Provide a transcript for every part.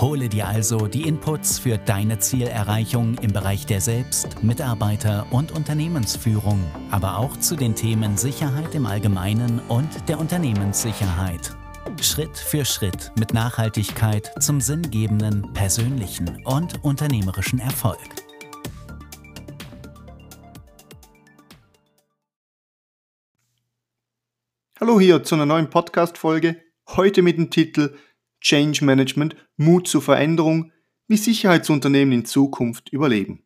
Hole dir also die Inputs für deine Zielerreichung im Bereich der Selbst-, Mitarbeiter- und Unternehmensführung, aber auch zu den Themen Sicherheit im Allgemeinen und der Unternehmenssicherheit. Schritt für Schritt mit Nachhaltigkeit zum sinngebenden, persönlichen und unternehmerischen Erfolg. Hallo hier zu einer neuen Podcast-Folge. Heute mit dem Titel Change Management, Mut zur Veränderung, wie Sicherheitsunternehmen in Zukunft überleben.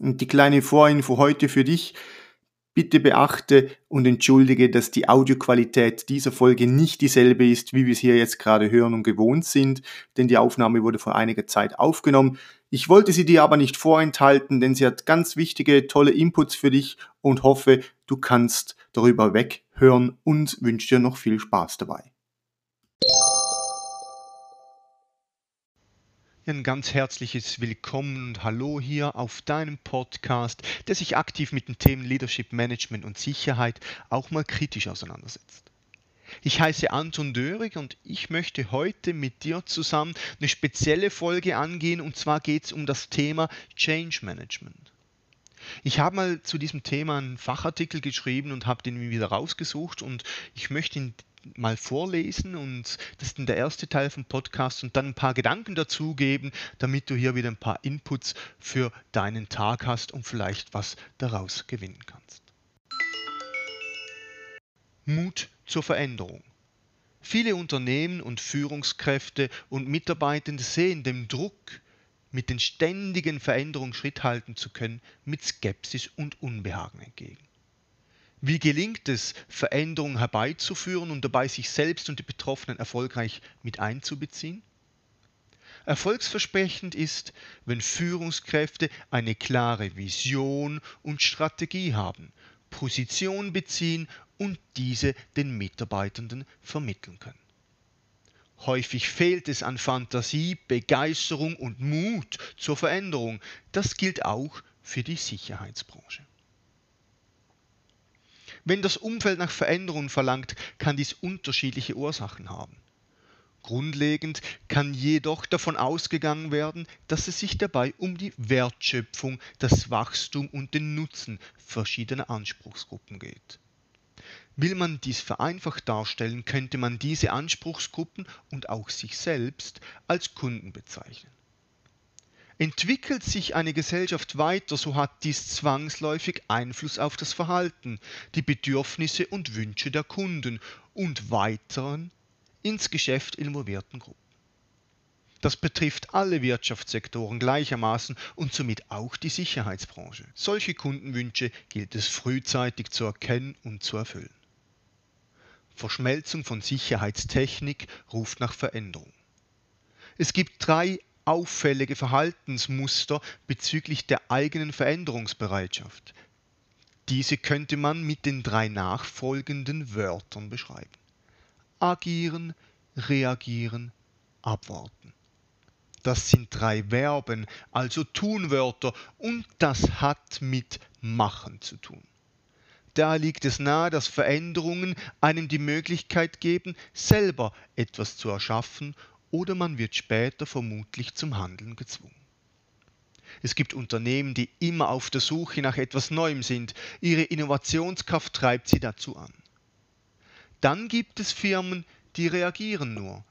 Und die kleine Vorinfo heute für dich. Bitte beachte und entschuldige, dass die Audioqualität dieser Folge nicht dieselbe ist, wie wir es hier jetzt gerade hören und gewohnt sind, denn die Aufnahme wurde vor einiger Zeit aufgenommen. Ich wollte sie dir aber nicht vorenthalten, denn sie hat ganz wichtige, tolle Inputs für dich und hoffe, du kannst darüber weghören und wünsche dir noch viel Spaß dabei. Ein ganz herzliches Willkommen und Hallo hier auf deinem Podcast, der sich aktiv mit den Themen Leadership, Management und Sicherheit auch mal kritisch auseinandersetzt. Ich heiße Anton Dörig und ich möchte heute mit dir zusammen eine spezielle Folge angehen und zwar geht es um das Thema Change Management. Ich habe mal zu diesem Thema einen Fachartikel geschrieben und habe den wieder rausgesucht und ich möchte in mal vorlesen und das ist dann der erste Teil vom Podcast und dann ein paar Gedanken dazugeben, damit du hier wieder ein paar Inputs für deinen Tag hast und vielleicht was daraus gewinnen kannst. Mut zur Veränderung. Viele Unternehmen und Führungskräfte und Mitarbeitende sehen dem Druck, mit den ständigen Veränderungen Schritt halten zu können, mit Skepsis und Unbehagen entgegen. Wie gelingt es, Veränderungen herbeizuführen und dabei sich selbst und die Betroffenen erfolgreich mit einzubeziehen? Erfolgsversprechend ist, wenn Führungskräfte eine klare Vision und Strategie haben, Position beziehen und diese den Mitarbeitenden vermitteln können. Häufig fehlt es an Fantasie, Begeisterung und Mut zur Veränderung. Das gilt auch für die Sicherheitsbranche. Wenn das Umfeld nach Veränderungen verlangt, kann dies unterschiedliche Ursachen haben. Grundlegend kann jedoch davon ausgegangen werden, dass es sich dabei um die Wertschöpfung, das Wachstum und den Nutzen verschiedener Anspruchsgruppen geht. Will man dies vereinfacht darstellen, könnte man diese Anspruchsgruppen und auch sich selbst als Kunden bezeichnen. Entwickelt sich eine Gesellschaft weiter, so hat dies zwangsläufig Einfluss auf das Verhalten, die Bedürfnisse und Wünsche der Kunden und weiteren ins Geschäft involvierten Gruppen. Das betrifft alle Wirtschaftssektoren gleichermaßen und somit auch die Sicherheitsbranche. Solche Kundenwünsche gilt es frühzeitig zu erkennen und zu erfüllen. Verschmelzung von Sicherheitstechnik ruft nach Veränderung. Es gibt drei auffällige Verhaltensmuster bezüglich der eigenen Veränderungsbereitschaft. Diese könnte man mit den drei nachfolgenden Wörtern beschreiben. Agieren, reagieren, abwarten. Das sind drei Verben, also Tunwörter, und das hat mit Machen zu tun. Da liegt es nahe, dass Veränderungen einem die Möglichkeit geben, selber etwas zu erschaffen oder man wird später vermutlich zum Handeln gezwungen. Es gibt Unternehmen, die immer auf der Suche nach etwas Neuem sind. Ihre Innovationskraft treibt sie dazu an. Dann gibt es Firmen, die reagieren nur,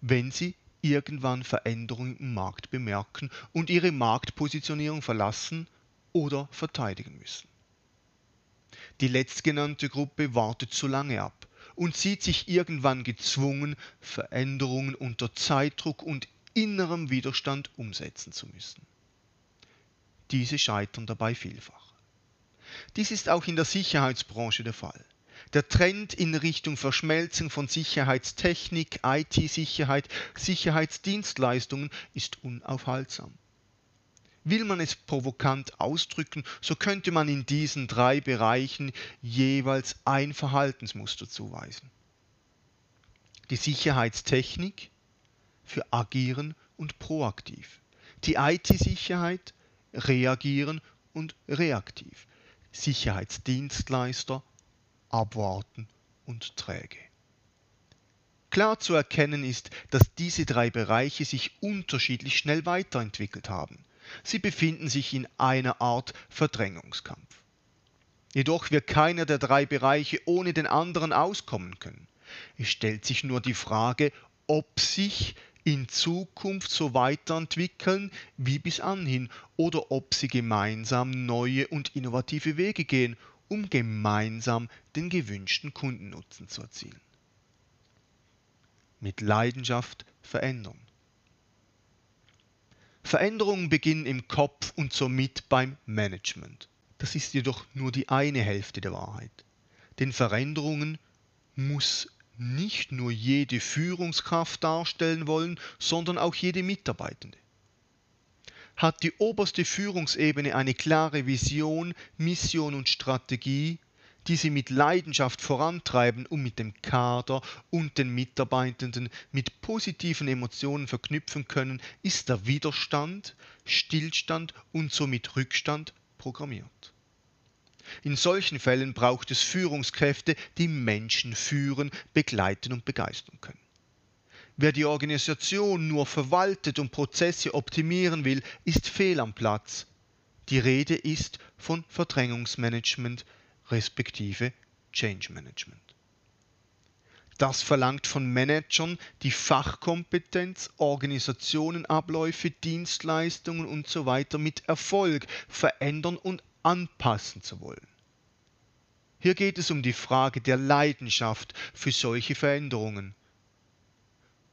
wenn sie irgendwann Veränderungen im Markt bemerken und ihre Marktpositionierung verlassen oder verteidigen müssen. Die letztgenannte Gruppe wartet zu lange ab und sieht sich irgendwann gezwungen, Veränderungen unter Zeitdruck und innerem Widerstand umsetzen zu müssen. Diese scheitern dabei vielfach. Dies ist auch in der Sicherheitsbranche der Fall. Der Trend in Richtung Verschmelzung von Sicherheitstechnik, IT-Sicherheit, Sicherheitsdienstleistungen ist unaufhaltsam. Will man es provokant ausdrücken, so könnte man in diesen drei Bereichen jeweils ein Verhaltensmuster zuweisen. Die Sicherheitstechnik für agieren und proaktiv. Die IT-Sicherheit reagieren und reaktiv. Sicherheitsdienstleister abwarten und träge. Klar zu erkennen ist, dass diese drei Bereiche sich unterschiedlich schnell weiterentwickelt haben. Sie befinden sich in einer Art Verdrängungskampf. Jedoch wird keiner der drei Bereiche ohne den anderen auskommen können. Es stellt sich nur die Frage, ob sich in Zukunft so weiterentwickeln wie bis anhin oder ob sie gemeinsam neue und innovative Wege gehen, um gemeinsam den gewünschten Kundennutzen zu erzielen. Mit Leidenschaft verändern. Veränderungen beginnen im Kopf und somit beim Management. Das ist jedoch nur die eine Hälfte der Wahrheit. Denn Veränderungen muss nicht nur jede Führungskraft darstellen wollen, sondern auch jede Mitarbeitende. Hat die oberste Führungsebene eine klare Vision, Mission und Strategie, die sie mit Leidenschaft vorantreiben und mit dem Kader und den Mitarbeitenden mit positiven Emotionen verknüpfen können, ist der Widerstand, Stillstand und somit Rückstand programmiert. In solchen Fällen braucht es Führungskräfte, die Menschen führen, begleiten und begeistern können. Wer die Organisation nur verwaltet und Prozesse optimieren will, ist fehl am Platz. Die Rede ist von Verdrängungsmanagement respektive Change Management. Das verlangt von Managern die Fachkompetenz, Organisationen, Abläufe, Dienstleistungen usw. So mit Erfolg verändern und anpassen zu wollen. Hier geht es um die Frage der Leidenschaft für solche Veränderungen.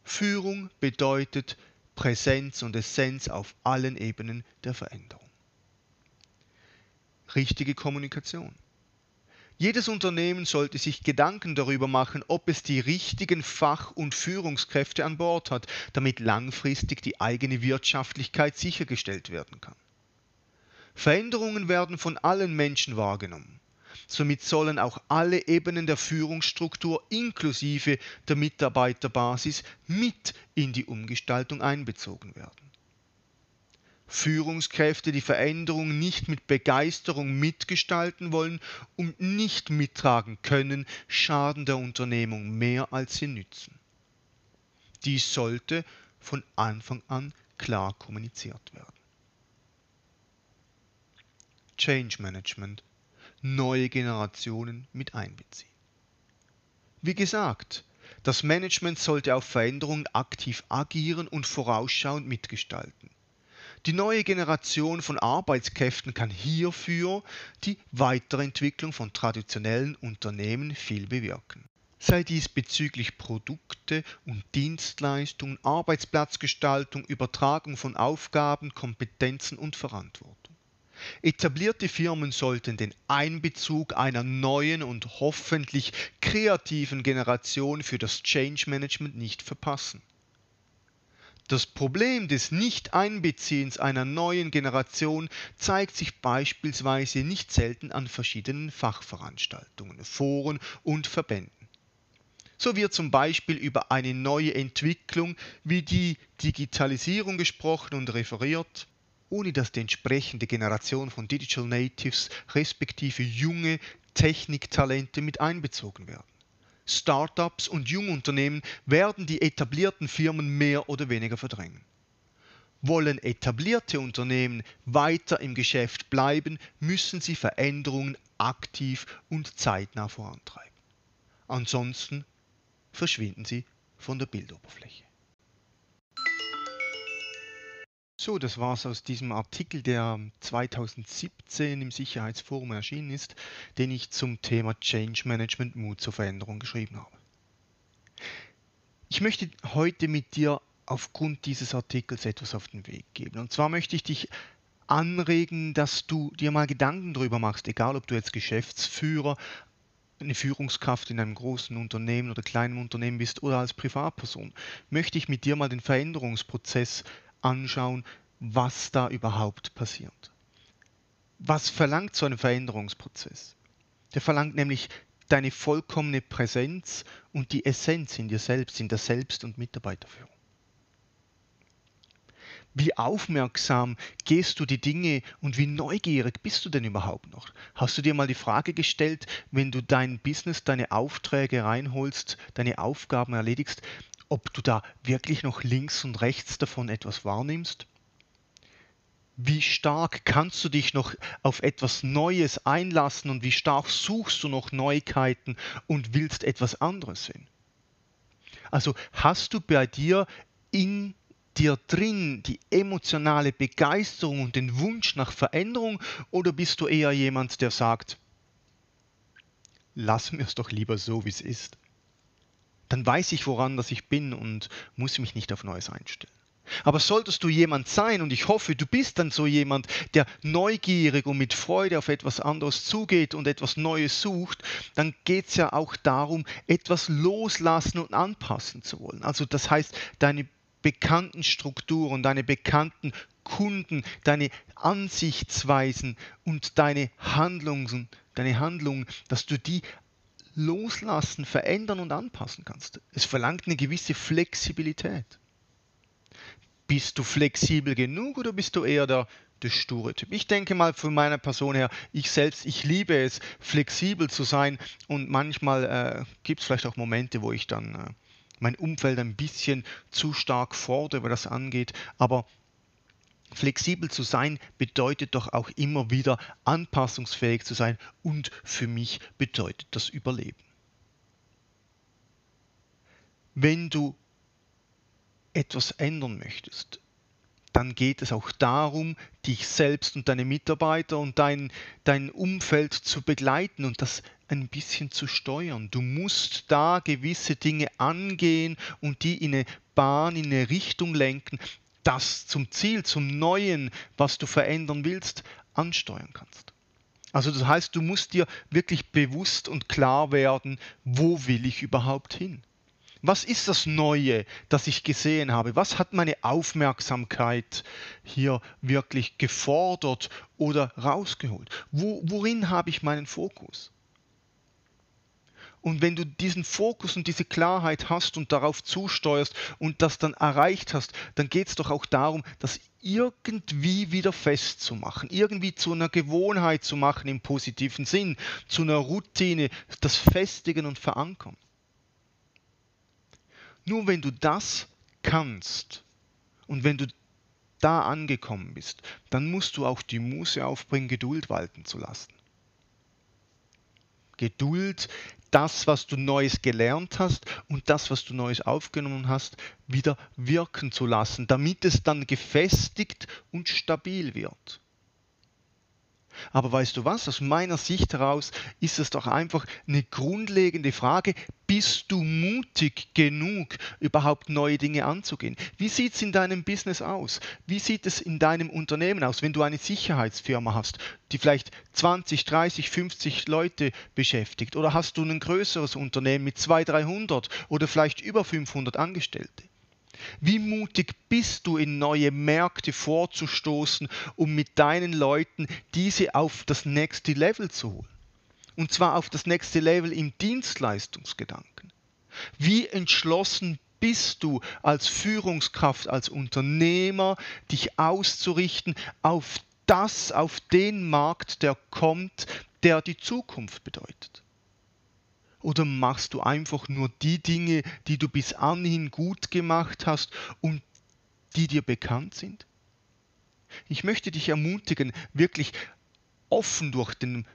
Führung bedeutet Präsenz und Essenz auf allen Ebenen der Veränderung. Richtige Kommunikation. Jedes Unternehmen sollte sich Gedanken darüber machen, ob es die richtigen Fach- und Führungskräfte an Bord hat, damit langfristig die eigene Wirtschaftlichkeit sichergestellt werden kann. Veränderungen werden von allen Menschen wahrgenommen. Somit sollen auch alle Ebenen der Führungsstruktur inklusive der Mitarbeiterbasis mit in die Umgestaltung einbezogen werden. Führungskräfte, die Veränderungen nicht mit Begeisterung mitgestalten wollen und nicht mittragen können, schaden der Unternehmung mehr als sie nützen. Dies sollte von Anfang an klar kommuniziert werden. Change Management neue Generationen mit einbeziehen. Wie gesagt, das Management sollte auf Veränderungen aktiv agieren und vorausschauend mitgestalten. Die neue Generation von Arbeitskräften kann hierfür die Weiterentwicklung von traditionellen Unternehmen viel bewirken. Sei dies bezüglich Produkte und Dienstleistungen, Arbeitsplatzgestaltung, Übertragung von Aufgaben, Kompetenzen und Verantwortung. Etablierte Firmen sollten den Einbezug einer neuen und hoffentlich kreativen Generation für das Change Management nicht verpassen. Das Problem des Nicht-Einbeziehens einer neuen Generation zeigt sich beispielsweise nicht selten an verschiedenen Fachveranstaltungen, Foren und Verbänden. So wird zum Beispiel über eine neue Entwicklung wie die Digitalisierung gesprochen und referiert, ohne dass die entsprechende Generation von Digital Natives respektive junge Techniktalente mit einbezogen werden. Startups und Jungunternehmen werden die etablierten Firmen mehr oder weniger verdrängen. Wollen etablierte Unternehmen weiter im Geschäft bleiben, müssen sie Veränderungen aktiv und zeitnah vorantreiben. Ansonsten verschwinden sie von der Bildoberfläche. So, das war es aus diesem Artikel, der 2017 im Sicherheitsforum erschienen ist, den ich zum Thema Change Management Mut zur Veränderung geschrieben habe. Ich möchte heute mit dir aufgrund dieses Artikels etwas auf den Weg geben. Und zwar möchte ich dich anregen, dass du dir mal Gedanken darüber machst, egal ob du jetzt Geschäftsführer, eine Führungskraft in einem großen Unternehmen oder kleinen Unternehmen bist oder als Privatperson, möchte ich mit dir mal den Veränderungsprozess anschauen, was da überhaupt passiert. Was verlangt so ein Veränderungsprozess? Der verlangt nämlich deine vollkommene Präsenz und die Essenz in dir selbst, in der Selbst- und Mitarbeiterführung. Wie aufmerksam gehst du die Dinge und wie neugierig bist du denn überhaupt noch? Hast du dir mal die Frage gestellt, wenn du dein Business, deine Aufträge reinholst, deine Aufgaben erledigst, ob du da wirklich noch links und rechts davon etwas wahrnimmst? Wie stark kannst du dich noch auf etwas Neues einlassen und wie stark suchst du noch Neuigkeiten und willst etwas anderes sehen? Also hast du bei dir in dir drin die emotionale Begeisterung und den Wunsch nach Veränderung oder bist du eher jemand, der sagt, lass mir es doch lieber so, wie es ist? Dann weiß ich, woran das ich bin und muss mich nicht auf Neues einstellen. Aber solltest du jemand sein, und ich hoffe, du bist dann so jemand, der neugierig und mit Freude auf etwas anderes zugeht und etwas Neues sucht, dann geht es ja auch darum, etwas loslassen und anpassen zu wollen. Also das heißt, deine bekannten Strukturen, deine bekannten Kunden, deine Ansichtsweisen und deine Handlungen, deine Handlungen, dass du die loslassen, verändern und anpassen kannst. Es verlangt eine gewisse Flexibilität. Bist du flexibel genug oder bist du eher der, der sture Typ? Ich denke mal von meiner Person her, ich selbst, ich liebe es, flexibel zu sein und manchmal äh, gibt es vielleicht auch Momente, wo ich dann äh, mein Umfeld ein bisschen zu stark fordere, was das angeht. Aber flexibel zu sein bedeutet doch auch immer wieder anpassungsfähig zu sein und für mich bedeutet das Überleben. Wenn du etwas ändern möchtest, dann geht es auch darum, dich selbst und deine Mitarbeiter und dein, dein Umfeld zu begleiten und das ein bisschen zu steuern. Du musst da gewisse Dinge angehen und die in eine Bahn, in eine Richtung lenken, das zum Ziel, zum Neuen, was du verändern willst, ansteuern kannst. Also das heißt, du musst dir wirklich bewusst und klar werden, wo will ich überhaupt hin? Was ist das Neue, das ich gesehen habe? Was hat meine Aufmerksamkeit hier wirklich gefordert oder rausgeholt? Wo, worin habe ich meinen Fokus? Und wenn du diesen Fokus und diese Klarheit hast und darauf zusteuerst und das dann erreicht hast, dann geht es doch auch darum, das irgendwie wieder festzumachen, irgendwie zu einer Gewohnheit zu machen im positiven Sinn, zu einer Routine, das Festigen und Verankern. Nur wenn du das kannst und wenn du da angekommen bist, dann musst du auch die Muße aufbringen, Geduld walten zu lassen. Geduld, das, was du Neues gelernt hast und das, was du Neues aufgenommen hast, wieder wirken zu lassen, damit es dann gefestigt und stabil wird. Aber weißt du was, aus meiner Sicht heraus ist es doch einfach eine grundlegende Frage, bist du mutig genug, überhaupt neue Dinge anzugehen? Wie sieht es in deinem Business aus? Wie sieht es in deinem Unternehmen aus, wenn du eine Sicherheitsfirma hast, die vielleicht 20, 30, 50 Leute beschäftigt? Oder hast du ein größeres Unternehmen mit 200, 300 oder vielleicht über 500 Angestellte? Wie mutig bist du, in neue Märkte vorzustoßen, um mit deinen Leuten diese auf das nächste Level zu holen? Und zwar auf das nächste Level im Dienstleistungsgedanken. Wie entschlossen bist du als Führungskraft, als Unternehmer, dich auszurichten auf das, auf den Markt, der kommt, der die Zukunft bedeutet? Oder machst du einfach nur die Dinge, die du bis anhin gut gemacht hast und die dir bekannt sind? Ich möchte dich ermutigen, wirklich offen durch den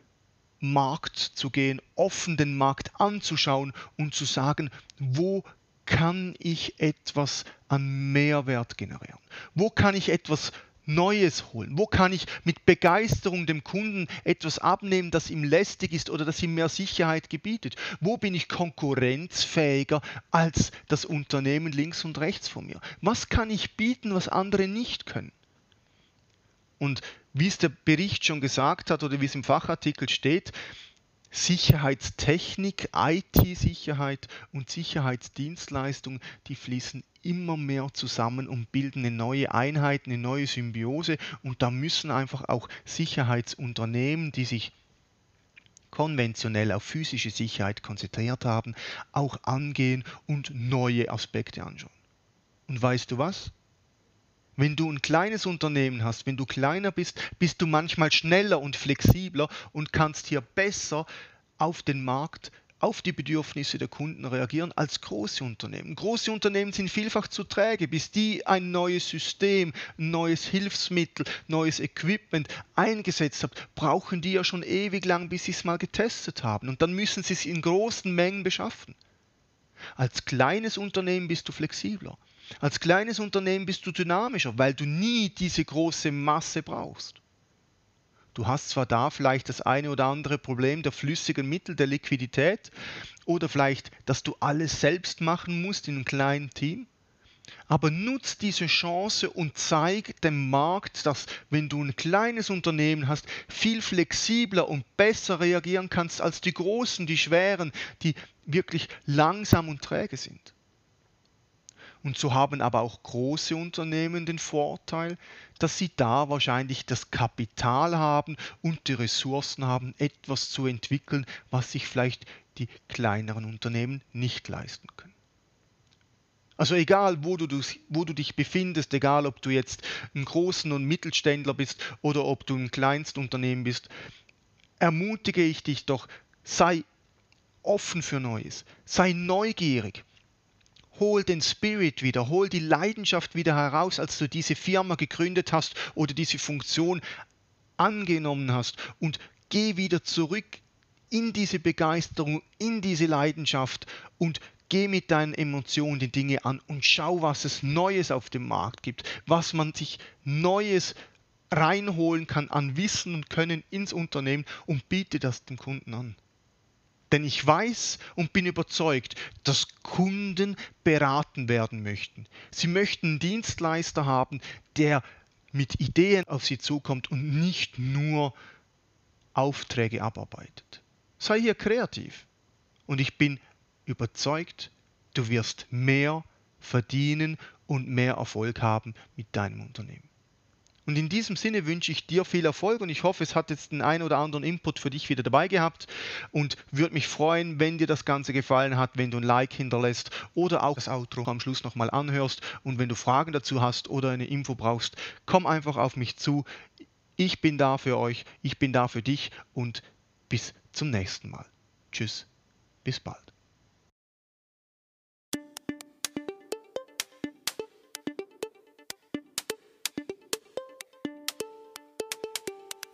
Markt zu gehen, offen den Markt anzuschauen und zu sagen, wo kann ich etwas an Mehrwert generieren? Wo kann ich etwas Neues holen? Wo kann ich mit Begeisterung dem Kunden etwas abnehmen, das ihm lästig ist oder das ihm mehr Sicherheit gebietet? Wo bin ich konkurrenzfähiger als das Unternehmen links und rechts von mir? Was kann ich bieten, was andere nicht können? Und wie es der Bericht schon gesagt hat oder wie es im Fachartikel steht, Sicherheitstechnik, IT-Sicherheit und Sicherheitsdienstleistung, die fließen immer mehr zusammen und bilden eine neue Einheit, eine neue Symbiose. Und da müssen einfach auch Sicherheitsunternehmen, die sich konventionell auf physische Sicherheit konzentriert haben, auch angehen und neue Aspekte anschauen. Und weißt du was? Wenn du ein kleines Unternehmen hast, wenn du kleiner bist, bist du manchmal schneller und flexibler und kannst hier besser auf den Markt, auf die Bedürfnisse der Kunden reagieren als große Unternehmen. Große Unternehmen sind vielfach zu träge, bis die ein neues System, ein neues Hilfsmittel, neues Equipment eingesetzt haben, brauchen die ja schon ewig lang, bis sie es mal getestet haben. Und dann müssen sie es in großen Mengen beschaffen. Als kleines Unternehmen bist du flexibler. Als kleines Unternehmen bist du dynamischer, weil du nie diese große Masse brauchst. Du hast zwar da vielleicht das eine oder andere Problem der flüssigen Mittel, der Liquidität oder vielleicht, dass du alles selbst machen musst in einem kleinen Team, aber nutz diese Chance und zeig dem Markt, dass wenn du ein kleines Unternehmen hast, viel flexibler und besser reagieren kannst als die großen, die schweren, die wirklich langsam und träge sind. Und so haben aber auch große Unternehmen den Vorteil, dass sie da wahrscheinlich das Kapital haben und die Ressourcen haben, etwas zu entwickeln, was sich vielleicht die kleineren Unternehmen nicht leisten können. Also egal, wo du, wo du dich befindest, egal ob du jetzt ein Großen- und Mittelständler bist oder ob du ein Kleinstunternehmen bist, ermutige ich dich doch, sei offen für Neues, sei neugierig, hol den Spirit wieder, hol die Leidenschaft wieder heraus, als du diese Firma gegründet hast oder diese Funktion angenommen hast und geh wieder zurück in diese Begeisterung, in diese Leidenschaft und geh mit deinen Emotionen die Dinge an und schau, was es Neues auf dem Markt gibt, was man sich Neues reinholen kann an Wissen und Können ins Unternehmen und biete das dem Kunden an. Denn ich weiß und bin überzeugt, dass Kunden beraten werden möchten. Sie möchten einen Dienstleister haben, der mit Ideen auf sie zukommt und nicht nur Aufträge abarbeitet. Sei hier kreativ. Und ich bin überzeugt, du wirst mehr verdienen und mehr Erfolg haben mit deinem Unternehmen. Und in diesem Sinne wünsche ich dir viel Erfolg und ich hoffe, es hat jetzt den einen oder anderen Input für dich wieder dabei gehabt und würde mich freuen, wenn dir das Ganze gefallen hat, wenn du ein Like hinterlässt oder auch das Outro am Schluss nochmal anhörst. Und wenn du Fragen dazu hast oder eine Info brauchst, komm einfach auf mich zu. Ich bin da für euch, ich bin da für dich und bis zum nächsten Mal. Tschüss, bis bald.